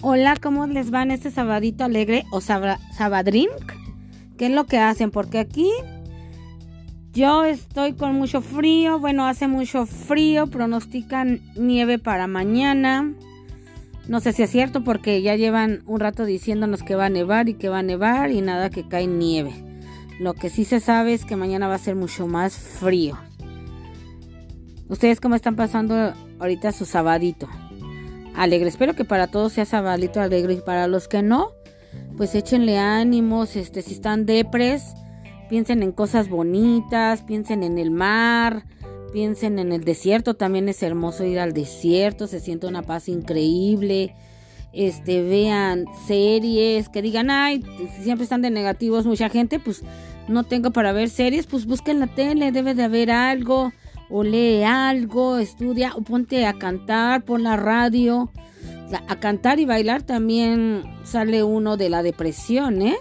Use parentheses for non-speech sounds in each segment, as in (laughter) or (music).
Hola, ¿cómo les va este sabadito alegre o sabadrink? ¿Qué es lo que hacen? Porque aquí yo estoy con mucho frío. Bueno, hace mucho frío. Pronostican nieve para mañana. No sé si es cierto porque ya llevan un rato diciéndonos que va a nevar y que va a nevar y nada que cae nieve. Lo que sí se sabe es que mañana va a ser mucho más frío. ¿Ustedes cómo están pasando ahorita su sabadito? Alegre. Espero que para todos sea sabalito alegre y para los que no, pues échenle ánimos, este, si están depres, piensen en cosas bonitas, piensen en el mar, piensen en el desierto, también es hermoso ir al desierto, se siente una paz increíble. Este, vean series que digan, ay, siempre están de negativos mucha gente, pues no tengo para ver series, pues busquen la tele, debe de haber algo o lee algo, estudia o ponte a cantar, por la radio. A cantar y bailar también sale uno de la depresión, ¿eh?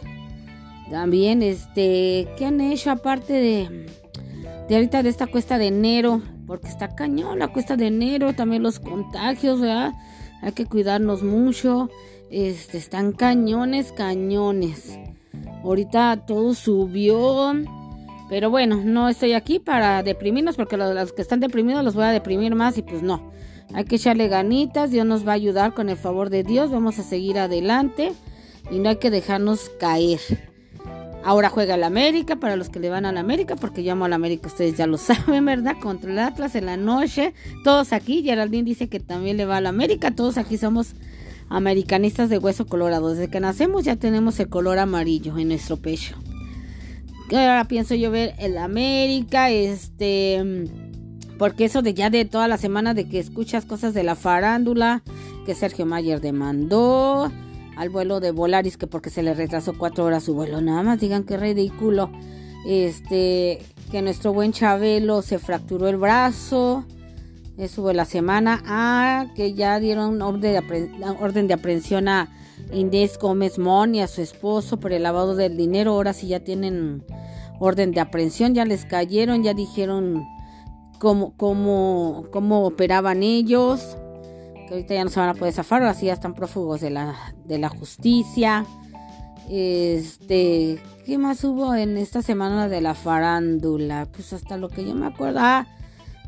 También, este, ¿qué han hecho aparte de, de ahorita de esta cuesta de enero? Porque está cañón la cuesta de enero, también los contagios, ¿verdad? Hay que cuidarnos mucho. Este, están cañones, cañones. Ahorita todo subió. Pero bueno, no estoy aquí para deprimirnos porque los, que están deprimidos los voy a deprimir más y pues no. Hay que echarle ganitas, Dios nos va a ayudar con el favor de Dios, vamos a seguir adelante y no hay que dejarnos caer. Ahora juega el América para los que le van a la América, porque yo amo a la América, ustedes ya lo (laughs) saben, ¿verdad? Contra el Atlas en la noche. Todos aquí, Geraldine dice que también le va a la América, todos aquí somos americanistas de hueso colorado. Desde que nacemos ya tenemos el color amarillo en nuestro pecho ahora pienso yo ver el América, este, porque eso de ya de toda la semana de que escuchas cosas de la farándula, que Sergio Mayer demandó al vuelo de Volaris, que porque se le retrasó cuatro horas su vuelo, nada más digan que ridículo, este, que nuestro buen Chabelo se fracturó el brazo, eso fue la semana, ah, que ya dieron orden de, orden de aprehensión a Inés Gómez Mon y a su esposo por el lavado del dinero. Ahora sí ya tienen orden de aprehensión, ya les cayeron, ya dijeron cómo, cómo, cómo operaban ellos. Que ahorita ya no se van a poder zafar, ahora sí ya están prófugos de la, de la justicia. Este, ¿qué más hubo en esta semana de la farándula? Pues hasta lo que yo me acuerdo. Ah,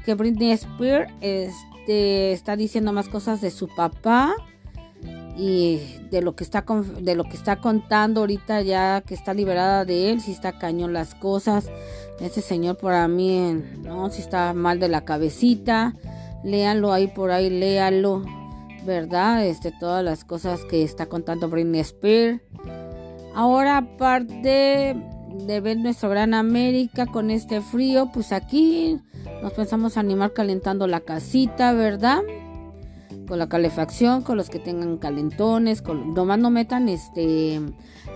que Britney Spears este, está diciendo más cosas de su papá y de lo que está de lo que está contando ahorita ya que está liberada de él si está cañón las cosas. Ese señor para mí no si está mal de la cabecita. Léanlo ahí por ahí léalo verdad este todas las cosas que está contando Britney Spears. Ahora aparte de ver nuestro gran América con este frío pues aquí nos pensamos animar calentando la casita verdad con la calefacción, con los que tengan calentones, con, nomás no metan este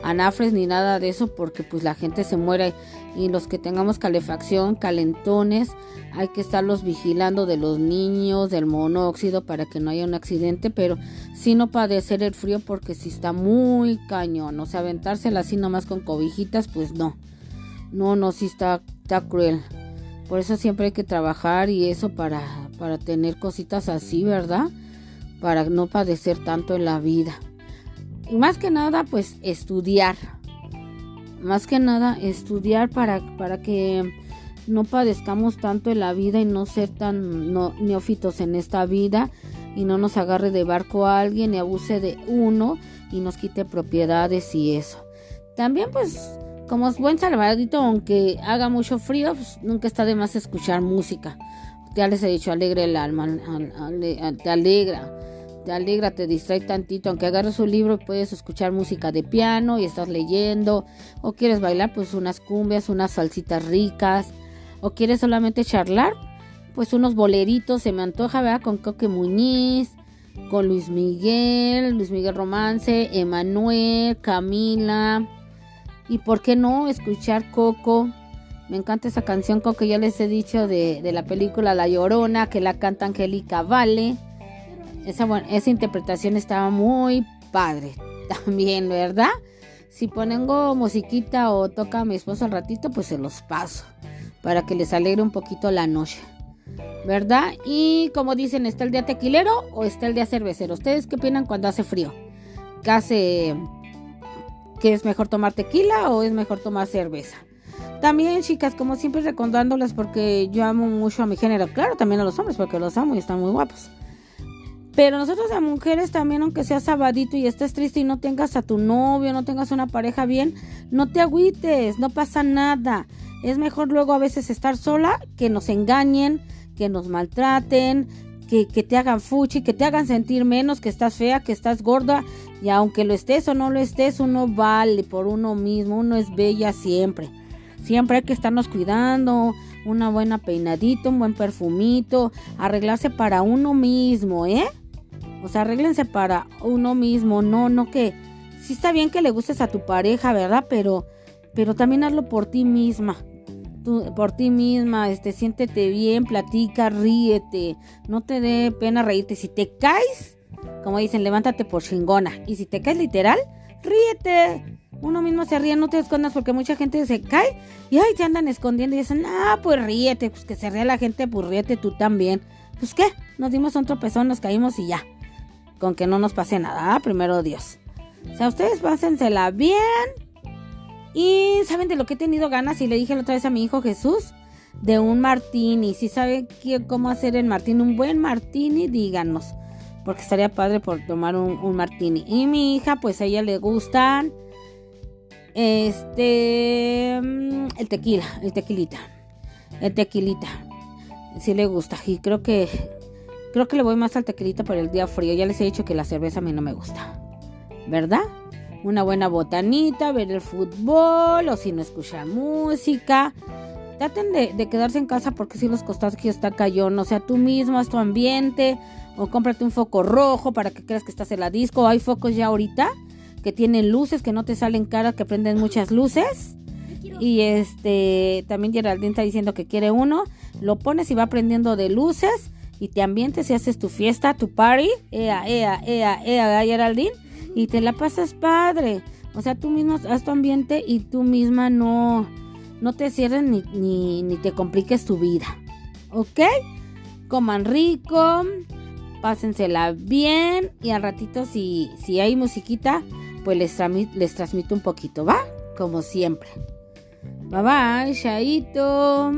anafres ni nada de eso porque pues la gente se muere y los que tengamos calefacción, calentones, hay que estarlos vigilando de los niños, del monóxido para que no haya un accidente, pero si no padecer el frío porque si está muy cañón, o sea, aventársela así nomás con cobijitas, pues no. No, no, sí está, está cruel. Por eso siempre hay que trabajar y eso para, para tener cositas así, ¿verdad? Para no padecer tanto en la vida. Y más que nada, pues estudiar. Más que nada, estudiar para, para que no padezcamos tanto en la vida y no ser tan neófitos en esta vida y no nos agarre de barco a alguien y abuse de uno y nos quite propiedades y eso. También pues como es buen salvadito, aunque haga mucho frío, pues nunca está de más escuchar música. Ya les he dicho, alegre el alma, te alegra te alegra, te distrae tantito, aunque agarres un libro puedes escuchar música de piano y estás leyendo, o quieres bailar pues unas cumbias, unas salsitas ricas, o quieres solamente charlar, pues unos boleritos, se me antoja, ¿verdad? Con Coque Muñiz, con Luis Miguel, Luis Miguel Romance, Emanuel, Camila, y por qué no escuchar Coco. Me encanta esa canción Coco, ya les he dicho de, de la película La Llorona, que la canta Angélica Vale. Esa, esa interpretación estaba muy padre (laughs) también, ¿verdad? Si pongo musiquita o toca a mi esposo al ratito, pues se los paso para que les alegre un poquito la noche. ¿Verdad? Y como dicen, ¿está el día tequilero o está el día cervecero? ¿Ustedes qué opinan cuando hace frío? case que es mejor tomar tequila o es mejor tomar cerveza. También, chicas, como siempre recordándolas porque yo amo mucho a mi género. Claro, también a los hombres porque los amo y están muy guapos. Pero nosotros a mujeres también, aunque seas sabadito y estés triste y no tengas a tu novio, no tengas una pareja bien, no te agüites, no pasa nada. Es mejor luego a veces estar sola que nos engañen, que nos maltraten, que, que, te hagan fuchi, que te hagan sentir menos, que estás fea, que estás gorda. Y aunque lo estés o no lo estés, uno vale por uno mismo, uno es bella siempre. Siempre hay que estarnos cuidando, una buena peinadito, un buen perfumito, arreglarse para uno mismo, ¿eh? O sea, arréglense para uno mismo, no, no que sí está bien que le gustes a tu pareja, ¿verdad? Pero pero también hazlo por ti misma. Tú, por ti misma, este, siéntete bien, platica, ríete, no te dé pena reírte. Si te caes, como dicen, levántate por chingona. Y si te caes literal, ríete. Uno mismo se ríe, no te escondas porque mucha gente se cae y ay, te andan escondiendo y dicen, ah, pues ríete, pues que se ríe la gente, pues ríete tú también. Pues qué, nos dimos un tropezón, nos caímos y ya con que no nos pase nada, primero Dios. O sea, ustedes pásensela bien. Y saben de lo que he tenido ganas y le dije la otra vez a mi hijo Jesús de un martini. Si saben cómo hacer el martini, un buen martini, díganos. Porque estaría padre por tomar un, un martini. Y mi hija, pues a ella le gustan este mm, el tequila, el tequilita. El tequilita. Sí le gusta. Y creo que Creo que le voy más al tequilita por el día frío. Ya les he dicho que la cerveza a mí no me gusta. ¿Verdad? Una buena botanita, ver el fútbol o si no escuchar música. Traten de, quedarse en casa porque si los que está cayón. O sea, tú mismo, haz tu ambiente. O cómprate un foco rojo para que creas que estás en la disco. Hay focos ya ahorita que tienen luces, que no te salen caras, que prenden muchas luces. Y este, también Geraldine está diciendo que quiere uno. Lo pones y va prendiendo de luces y te ambientes y haces tu fiesta, tu party, ea, ea, ea, ea, Geraldine, y te la pasas padre. O sea, tú mismo haz tu ambiente y tú misma no, no te cierres ni, ni, te compliques tu vida. ¿Ok? Coman rico, pásensela bien y al ratito si, si hay musiquita, pues les, les transmito un poquito, ¿va? Como siempre. Bye bye, Shaito.